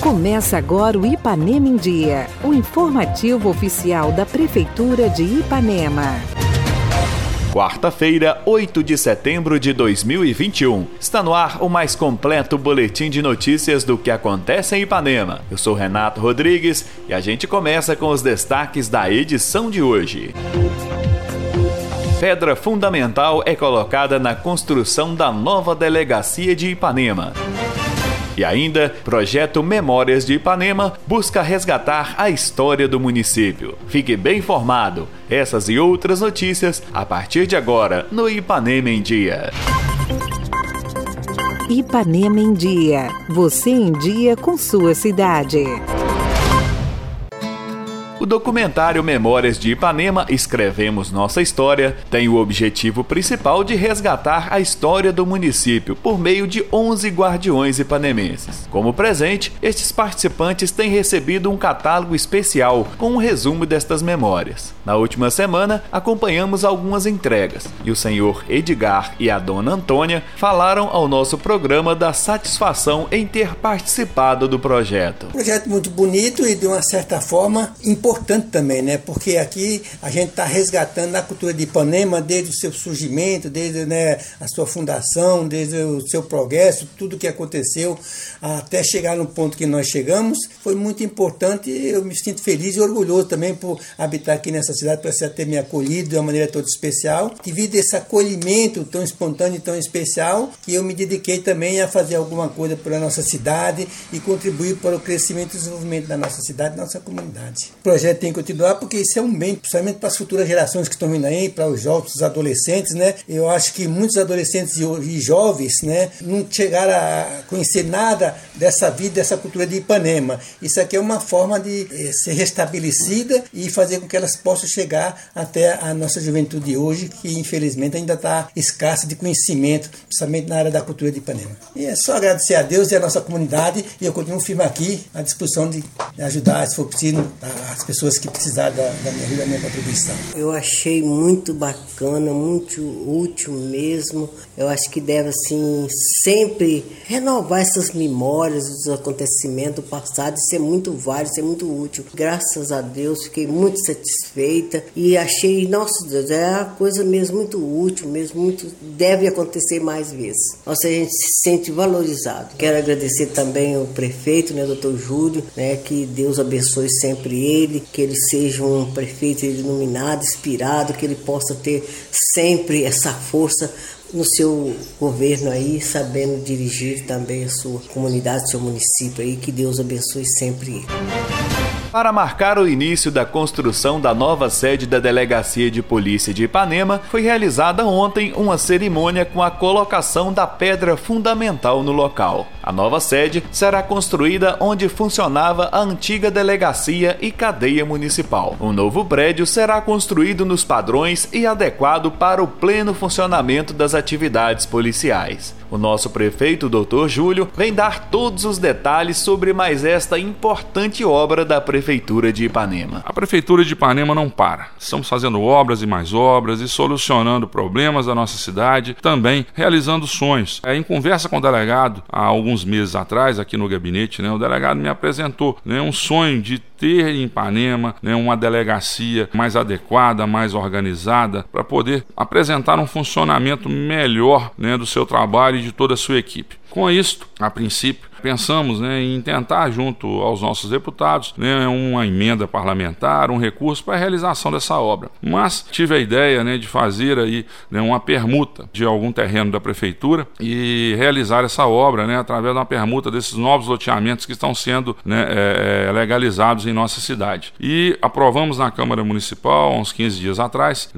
Começa agora o Ipanema em Dia, o informativo oficial da Prefeitura de Ipanema. Quarta-feira, 8 de setembro de 2021. Está no ar o mais completo boletim de notícias do que acontece em Ipanema. Eu sou Renato Rodrigues e a gente começa com os destaques da edição de hoje. Pedra fundamental é colocada na construção da nova delegacia de Ipanema. E ainda, projeto Memórias de Ipanema busca resgatar a história do município. Fique bem informado. Essas e outras notícias a partir de agora no Ipanema em Dia. Ipanema em Dia. Você em dia com sua cidade. Documentário Memórias de Ipanema Escrevemos Nossa História tem o objetivo principal de resgatar a história do município por meio de 11 guardiões ipanemenses. Como presente, estes participantes têm recebido um catálogo especial com um resumo destas memórias. Na última semana, acompanhamos algumas entregas e o senhor Edgar e a dona Antônia falaram ao nosso programa da satisfação em ter participado do projeto. Projeto muito bonito e de uma certa forma importante importante também, né? Porque aqui a gente está resgatando a cultura de Ipanema desde o seu surgimento, desde né, a sua fundação, desde o seu progresso, tudo que aconteceu até chegar no ponto que nós chegamos. Foi muito importante eu me sinto feliz e orgulhoso também por habitar aqui nessa cidade, por você ter me acolhido de uma maneira toda especial. Devido a esse acolhimento tão espontâneo e tão especial, que eu me dediquei também a fazer alguma coisa pela nossa cidade e contribuir para o crescimento e desenvolvimento da nossa cidade, da nossa comunidade. Projeto tem que continuar porque isso é um bem, principalmente para as futuras gerações que estão vindo aí, para os jovens, os adolescentes, né? Eu acho que muitos adolescentes e jovens, né, não chegaram a conhecer nada dessa vida, dessa cultura de Ipanema. Isso aqui é uma forma de eh, ser restabelecida e fazer com que elas possam chegar até a nossa juventude hoje, que infelizmente ainda está escassa de conhecimento, principalmente na área da cultura de Ipanema. E é só agradecer a Deus e a nossa comunidade e eu continuo firme aqui à disposição de ajudar, se for possível, as pessoas que precisarem da, da minha da minha contribuição. Eu achei muito bacana, muito útil mesmo. Eu acho que deve, assim, sempre renovar essas memórias dos acontecimentos do passado e ser muito válido, ser muito útil. Graças a Deus, fiquei muito satisfeita e achei, nossa Deus, é a coisa mesmo muito útil, mesmo muito, deve acontecer mais vezes. Nossa, a gente se sente valorizado. Quero agradecer também ao prefeito, né, doutor Júlio, né, que Deus abençoe sempre ele, que ele seja um prefeito iluminado, inspirado, que ele possa ter sempre essa força no seu governo aí, sabendo dirigir também a sua comunidade, seu município aí, que Deus abençoe sempre. Para marcar o início da construção da nova sede da Delegacia de Polícia de Ipanema, foi realizada ontem uma cerimônia com a colocação da pedra fundamental no local. A nova sede será construída onde funcionava a antiga delegacia e cadeia municipal. O novo prédio será construído nos padrões e adequado para o pleno funcionamento das atividades policiais. O nosso prefeito, Dr. Júlio, vem dar todos os detalhes sobre mais esta importante obra da Prefeitura de Ipanema. A Prefeitura de Ipanema não para. Estamos fazendo obras e mais obras e solucionando problemas da nossa cidade, também realizando sonhos. É, em conversa com o delegado, há alguns meses atrás, aqui no gabinete, né, o delegado me apresentou né, um sonho de ter em Ipanema né, uma delegacia mais adequada, mais organizada, para poder apresentar um funcionamento melhor né, do seu trabalho de toda a sua equipe. Com isto, a princípio, pensamos né, em tentar, junto aos nossos deputados, né, uma emenda parlamentar, um recurso para a realização dessa obra. Mas tive a ideia né, de fazer aí né, uma permuta de algum terreno da prefeitura e realizar essa obra né, através de uma permuta desses novos loteamentos que estão sendo é, legalizados em nossa cidade. E aprovamos na Câmara Municipal, uns 15 dias atrás,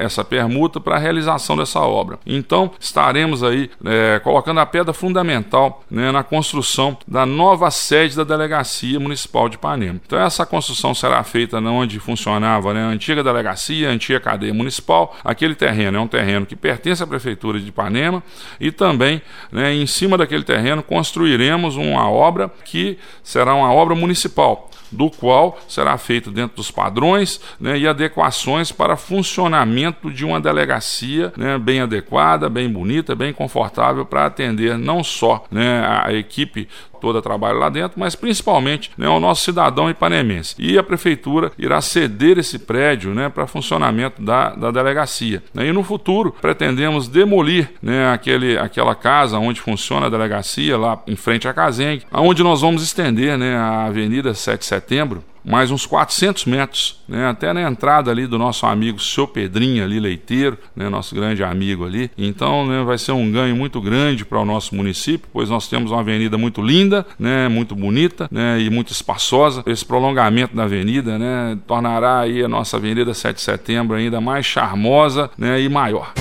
essa permuta para a realização dessa obra. Então, estaremos aí é, colocando a pedra fundamental fundamental né, na construção da nova sede da Delegacia Municipal de Ipanema. Então, essa construção será feita onde funcionava né, a antiga delegacia, a antiga cadeia municipal. Aquele terreno é um terreno que pertence à Prefeitura de Ipanema e também, né, em cima daquele terreno, construiremos uma obra que será uma obra municipal do qual será feito dentro dos padrões né, e adequações para funcionamento de uma delegacia né, bem adequada, bem bonita, bem confortável para atender não só né, a equipe toda trabalha lá dentro, mas principalmente né, o nosso cidadão ipanemense. E a prefeitura irá ceder esse prédio né, para funcionamento da, da delegacia. E no futuro pretendemos demolir né, aquele, aquela casa onde funciona a delegacia, lá em frente à Casengue, onde nós vamos estender né, a Avenida 7 de Setembro mais uns 400 metros, né, até na entrada ali do nosso amigo seu Pedrinho ali, leiteiro, né, nosso grande amigo ali. Então, né, vai ser um ganho muito grande para o nosso município, pois nós temos uma avenida muito linda, né, muito bonita, né, e muito espaçosa. Esse prolongamento da avenida, né, tornará aí a nossa Avenida 7 de Setembro ainda mais charmosa, né, e maior.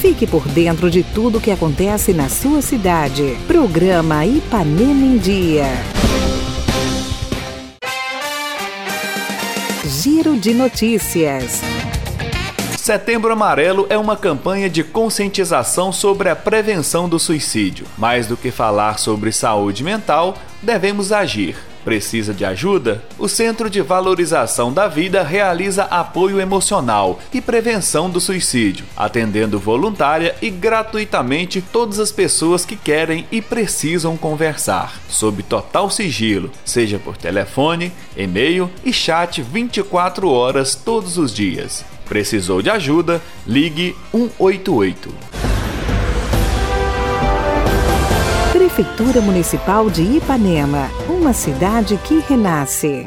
Fique por dentro de tudo que acontece na sua cidade. Programa Ipanema em Dia. Giro de Notícias. Setembro Amarelo é uma campanha de conscientização sobre a prevenção do suicídio. Mais do que falar sobre saúde mental, devemos agir. Precisa de ajuda? O Centro de Valorização da Vida realiza apoio emocional e prevenção do suicídio, atendendo voluntária e gratuitamente todas as pessoas que querem e precisam conversar, sob total sigilo, seja por telefone, e-mail e chat 24 horas todos os dias. Precisou de ajuda? Ligue 188. Prefeitura Municipal de Ipanema, uma cidade que renasce.